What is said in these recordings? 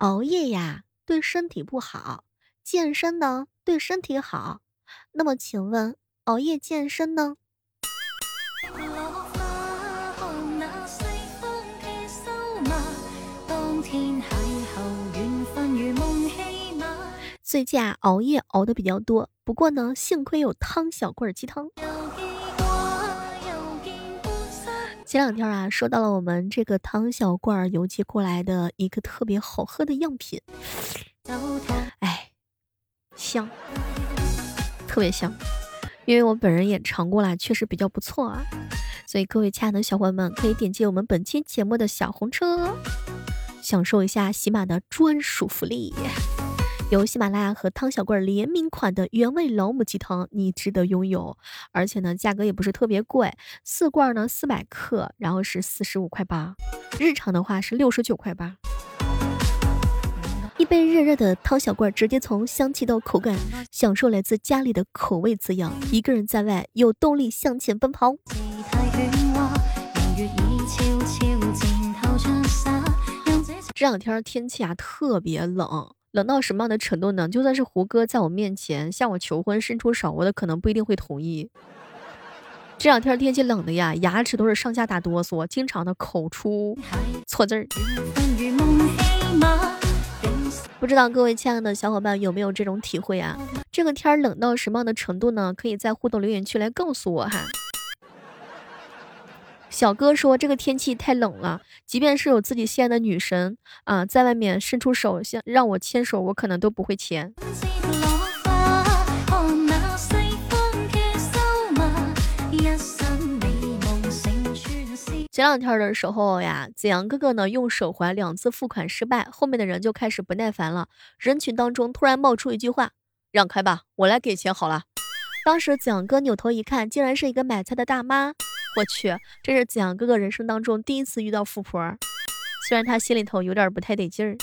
熬夜呀对身体不好，健身呢对身体好。那么请问，熬夜健身呢？最近啊，熬夜熬的比较多，不过呢，幸亏有汤小棍鸡汤。前两天啊，收到了我们这个汤小罐儿邮寄过来的一个特别好喝的样品，哎，香，特别香，因为我本人也尝过了，确实比较不错啊。所以各位亲爱的小伙伴们，可以点击我们本期节目的小红车，享受一下喜马的专属福利。由喜马拉雅和汤小罐联名款的原味老母鸡汤，你值得拥有，而且呢，价格也不是特别贵，四罐呢四百克，然后是四十五块八，日常的话是六十九块八。一杯热热的汤小罐，直接从香气到口感，享受来自家里的口味滋养，一个人在外有动力向前奔跑。这两天天气啊特别冷。冷到什么样的程度呢？就算是胡歌在我面前向我求婚，伸出手，我都可能不一定会同意。这两天天气冷的呀，牙齿都是上下打哆嗦，经常的口出错字儿。不知道各位亲爱的小伙伴有没有这种体会啊？这个天冷到什么样的程度呢？可以在互动留言区来告诉我哈。小哥说：“这个天气太冷了，即便是有自己心爱的女神啊，在外面伸出手想让我牵手，我可能都不会牵。”前两天的时候呀，子阳哥哥呢用手环两次付款失败，后面的人就开始不耐烦了。人群当中突然冒出一句话：“让开吧，我来给钱好了。”当时子阳哥扭头一看，竟然是一个买菜的大妈。我去，这是子阳哥哥人生当中第一次遇到富婆，虽然他心里头有点不太得劲儿。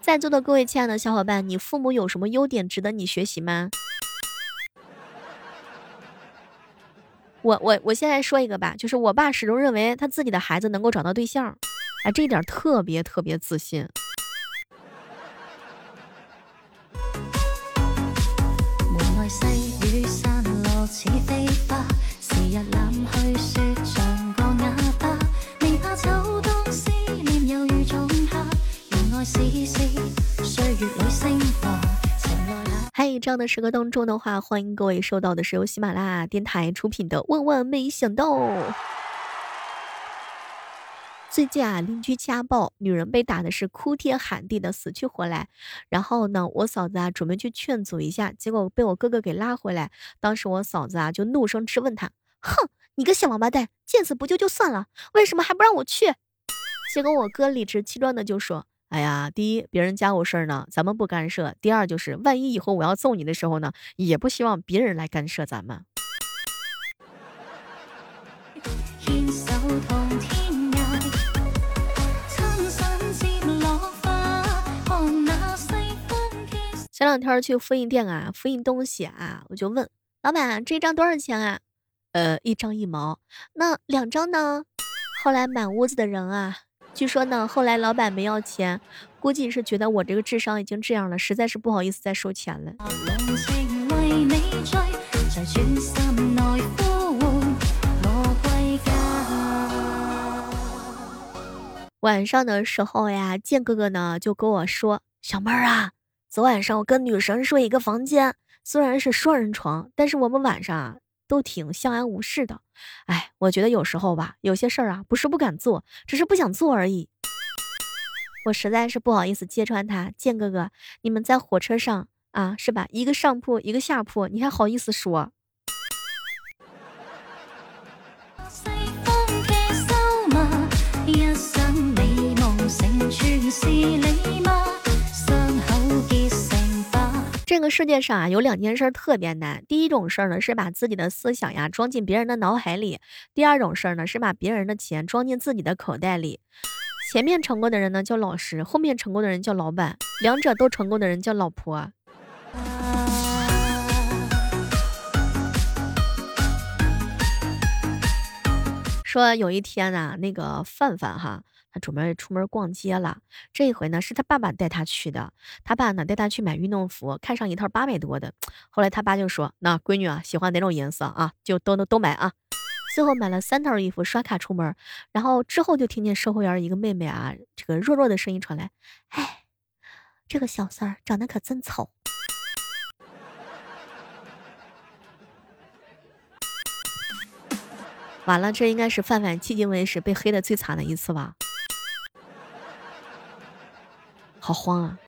在座的各位亲爱的小伙伴，你父母有什么优点值得你学习吗？我我我现在说一个吧，就是我爸始终认为他自己的孩子能够找到对象，哎，这一点特别特别自信。嗨，这样的时刻当中的话，欢迎各位收到的是由喜马拉雅电台出品的《万万没想到》。最近啊，邻居家暴，女人被打的是哭天喊地的，死去活来。然后呢，我嫂子啊准备去劝阻一下，结果被我哥哥给拉回来。当时我嫂子啊就怒声质问他：“哼，你个小王八蛋，见死不救就算了，为什么还不让我去？”结果我哥理直气壮的就说：“哎呀，第一，别人家务事儿呢，咱们不干涉；第二，就是万一以后我要揍你的时候呢，也不希望别人来干涉咱们。”前两天去复印店啊，复印东西啊，我就问老板这张多少钱啊？呃，一张一毛。那两张呢？后来满屋子的人啊，据说呢，后来老板没要钱，估计是觉得我这个智商已经这样了，实在是不好意思再收钱了。晚上的时候呀，建哥哥呢就跟我说：“小妹儿啊。”昨晚上我跟女神睡一个房间，虽然是双人床，但是我们晚上啊都挺相安无事的。哎，我觉得有时候吧，有些事儿啊不是不敢做，只是不想做而已。我实在是不好意思揭穿他，建哥哥，你们在火车上啊是吧？一个上铺，一个下铺，你还好意思说？这个世界上啊，有两件事特别难。第一种事儿呢，是把自己的思想呀装进别人的脑海里；第二种事儿呢，是把别人的钱装进自己的口袋里。前面成功的人呢叫老师，后面成功的人叫老板，两者都成功的人叫老婆。说有一天啊，那个范范哈，他准备出门逛街了。这一回呢，是他爸爸带他去的。他爸呢带他去买运动服，看上一套八百多的。后来他爸就说：“那闺女啊，喜欢哪种颜色啊？就都都都买啊。”最后买了三套衣服，刷卡出门。然后之后就听见售货员一个妹妹啊，这个弱弱的声音传来：“哎，这个小三儿长得可真丑。”完了，这应该是范范迄今为止被黑的最惨的一次吧？好慌啊！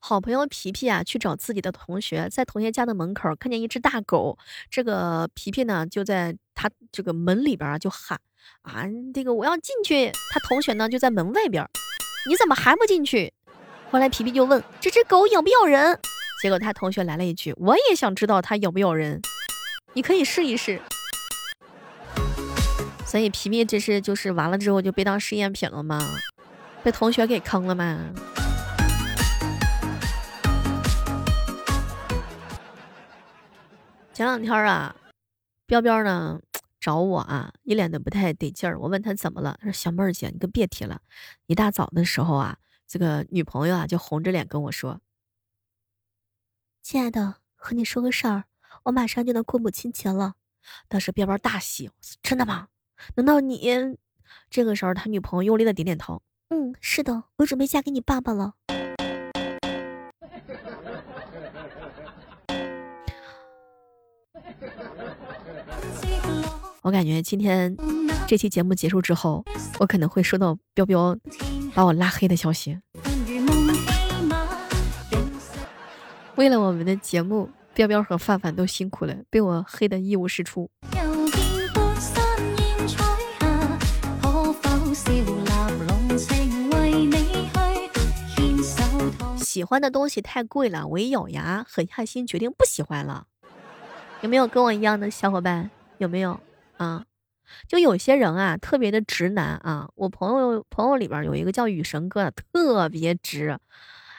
好朋友皮皮啊，去找自己的同学，在同学家的门口看见一只大狗，这个皮皮呢就在他这个门里边啊就喊啊，这个我要进去。他同学呢就在门外边，你怎么还不进去？后来皮皮就问这只狗咬不咬人，结果他同学来了一句：“我也想知道它咬不咬人，你可以试一试。”所以皮皮这是就是完了之后就被当试验品了吗？被同学给坑了吗？前两天啊，彪彪呢 找我啊，一脸的不太得劲儿。我问他怎么了，他说：“小妹儿姐，你可别提了，一大早的时候啊。”这个女朋友啊，就红着脸跟我说：“亲爱的，和你说个事儿，我马上就能过母亲节了。”当时彪彪大喜，真的吗？难道你……这个时候，他女朋友用力的点点头：“嗯，是的，我准备嫁给你爸爸了。”我感觉今天这期节目结束之后，我可能会收到彪彪。把我拉黑的消息。为了我们的节目，彪彪和范范都辛苦了，被我黑的一无是处。喜欢的东西太贵了，我一咬牙，狠下心决定不喜欢了。有没有跟我一样的小伙伴？有没有啊？就有些人啊，特别的直男啊。我朋友朋友里边有一个叫雨神哥的，特别直。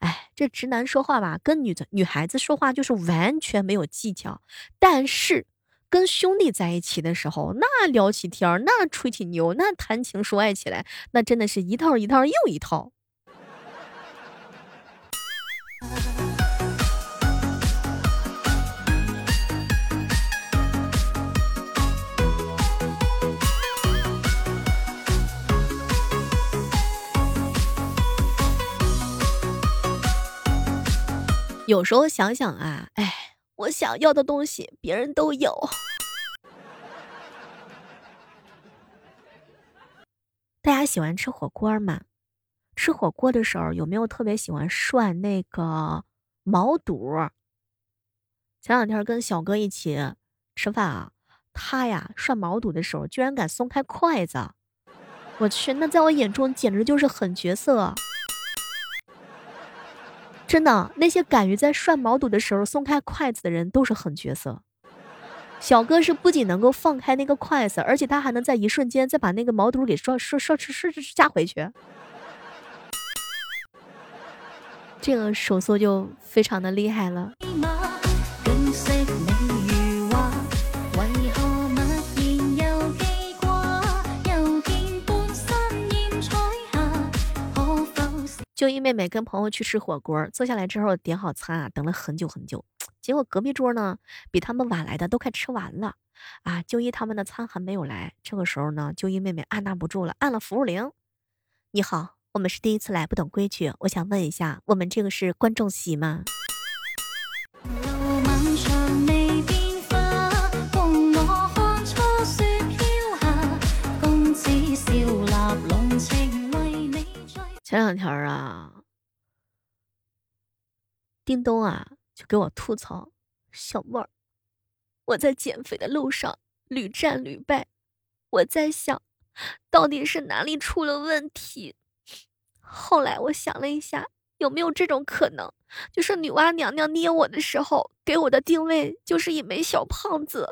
哎，这直男说话吧，跟女的女孩子说话就是完全没有技巧。但是跟兄弟在一起的时候，那聊起天儿，那吹起牛，那谈情说爱起来，那真的是一套一套又一套。有时候想想啊，哎，我想要的东西别人都有。大家喜欢吃火锅吗？吃火锅的时候有没有特别喜欢涮那个毛肚？前两天跟小哥一起吃饭啊，他呀涮毛肚的时候居然敢松开筷子，我去，那在我眼中简直就是狠角色。真的，那些敢于在涮毛肚的时候松开筷子的人都是狠角色。小哥是不仅能够放开那个筷子，而且他还能在一瞬间再把那个毛肚给涮涮涮涮涮夹回去，这个手速就非常的厉害了。就一妹妹跟朋友去吃火锅，坐下来之后点好餐啊，等了很久很久，结果隔壁桌呢比他们晚来的都快吃完了，啊，就一他们的餐还没有来。这个时候呢，就一妹妹按捺不住了，按了服务铃。你好，我们是第一次来，不懂规矩，我想问一下，我们这个是观众席吗？前两天啊，叮咚啊，就给我吐槽小妹儿，我在减肥的路上屡战屡败，我在想，到底是哪里出了问题？后来我想了一下，有没有这种可能，就是女娲娘娘捏我的时候，给我的定位就是一枚小胖子。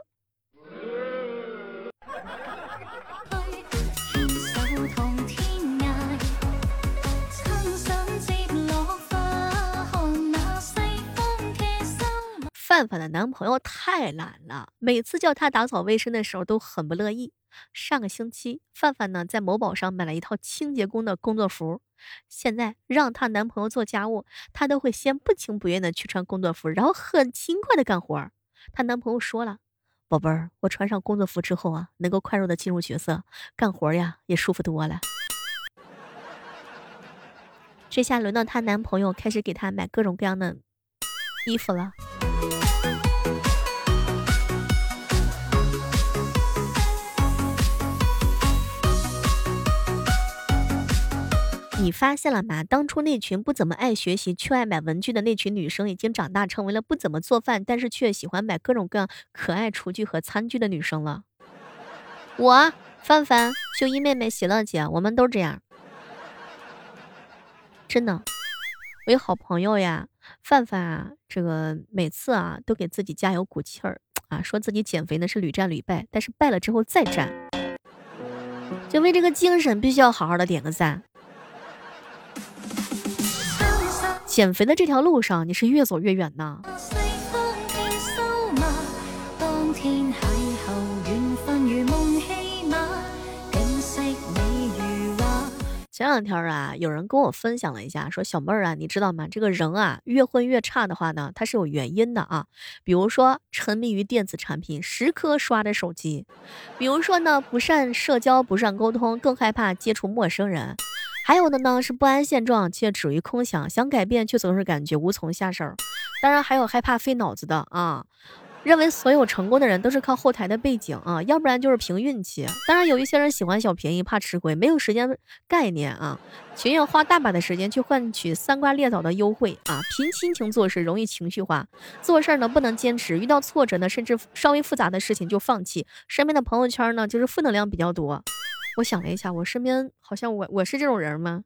范范的男朋友太懒了，每次叫他打扫卫生的时候都很不乐意。上个星期，范范呢在某宝上买了一套清洁工的工作服，现在让她男朋友做家务，她都会先不情不愿的去穿工作服，然后很勤快的干活。她男朋友说了：“宝贝儿，我穿上工作服之后啊，能够快速的进入角色，干活呀也舒服多了。”这下轮到她男朋友开始给她买各种各样的衣服了。你发现了吗？当初那群不怎么爱学习却爱买文具的那群女生，已经长大成为了不怎么做饭，但是却喜欢买各种各样可爱厨具和餐具的女生了。我范范、秀一妹妹、喜乐姐，我们都这样。真的，我有好朋友呀，范范啊，这个每次啊都给自己加油鼓气儿啊，说自己减肥呢是屡战屡败，但是败了之后再战，就为这个精神必须要好好的点个赞。减肥的这条路上，你是越走越远呢。前两天啊，有人跟我分享了一下，说小妹儿啊，你知道吗？这个人啊，越混越差的话呢，他是有原因的啊。比如说，沉迷于电子产品，时刻刷着手机；比如说呢，不善社交，不善沟通，更害怕接触陌生人。还有的呢是不安现状且止于空想，想改变却总是感觉无从下手。当然还有害怕费脑子的啊，认为所有成功的人都是靠后台的背景啊，要不然就是凭运气。当然有一些人喜欢小便宜，怕吃亏，没有时间概念啊，情愿花大把的时间去换取三瓜裂枣的优惠啊，凭心情做事容易情绪化，做事呢不能坚持，遇到挫折呢甚至稍微复杂的事情就放弃。身边的朋友圈呢就是负能量比较多。我想了一下，我身边好像我我是这种人吗？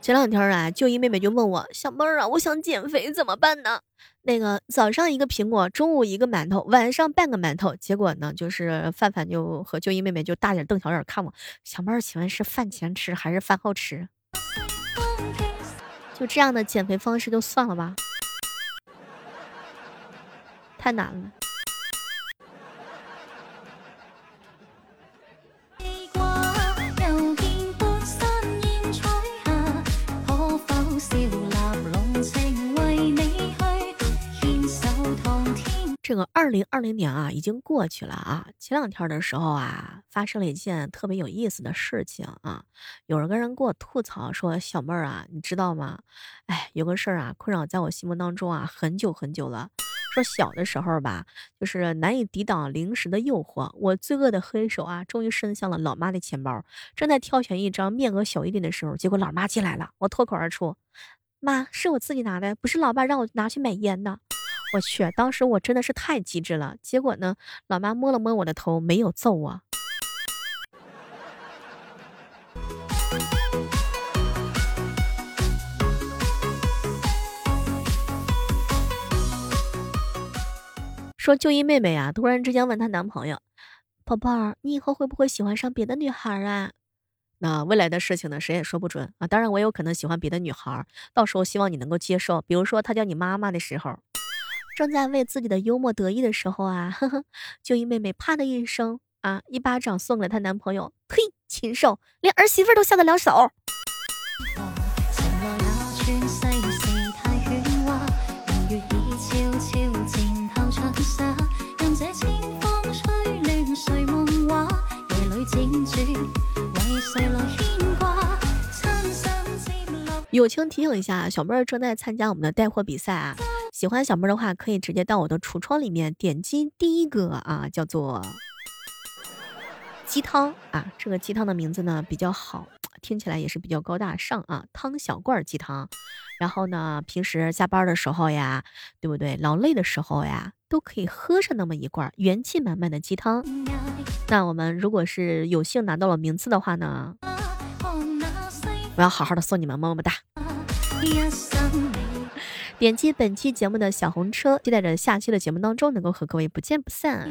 前两天啊，就一妹妹就问我，小妹儿啊，我想减肥怎么办呢？那个早上一个苹果，中午一个馒头，晚上半个馒头。结果呢，就是范范就和就一妹妹就大眼瞪小眼看我，小妹儿请问是饭前吃还是饭后吃？就这样的减肥方式就算了吧，太难了。这个二零二零年啊，已经过去了啊。前两天的时候啊，发生了一件特别有意思的事情啊。有人跟人给我吐槽说：“小妹儿啊，你知道吗？哎，有个事儿啊，困扰在我心目当中啊，很久很久了。说小的时候吧，就是难以抵挡零食的诱惑，我罪恶的黑手啊，终于伸向了老妈的钱包。正在挑选一张面额小一点的时候，结果老妈进来了。我脱口而出：妈，是我自己拿的，不是老爸让我拿去买烟的。”我去，当时我真的是太机智了。结果呢，老妈摸了摸我的头，没有揍我。说就一妹妹啊，突然之间问她男朋友：“宝宝儿，你以后会不会喜欢上别的女孩啊？”那未来的事情呢，谁也说不准啊。当然，我有可能喜欢别的女孩，到时候希望你能够接受。比如说，她叫你妈妈的时候。正在为自己的幽默得意的时候啊，呵呵，就一妹妹啪的一声啊，一巴掌送给她男朋友。嘿，禽兽，连儿媳妇都下得了手。友情提醒一下，小妹儿正在参加我们的带货比赛啊。喜欢小妹的话，可以直接到我的橱窗里面点击第一个啊，叫做鸡汤啊。这个鸡汤的名字呢比较好，听起来也是比较高大上啊。汤小罐鸡汤，然后呢，平时下班的时候呀，对不对？劳累的时候呀，都可以喝上那么一罐元气满满的鸡汤。那我们如果是有幸拿到了名次的话呢，我要好好的送你们么么哒。点击本期节目的小红车期待着下期的节目当中能够和各位不见不散。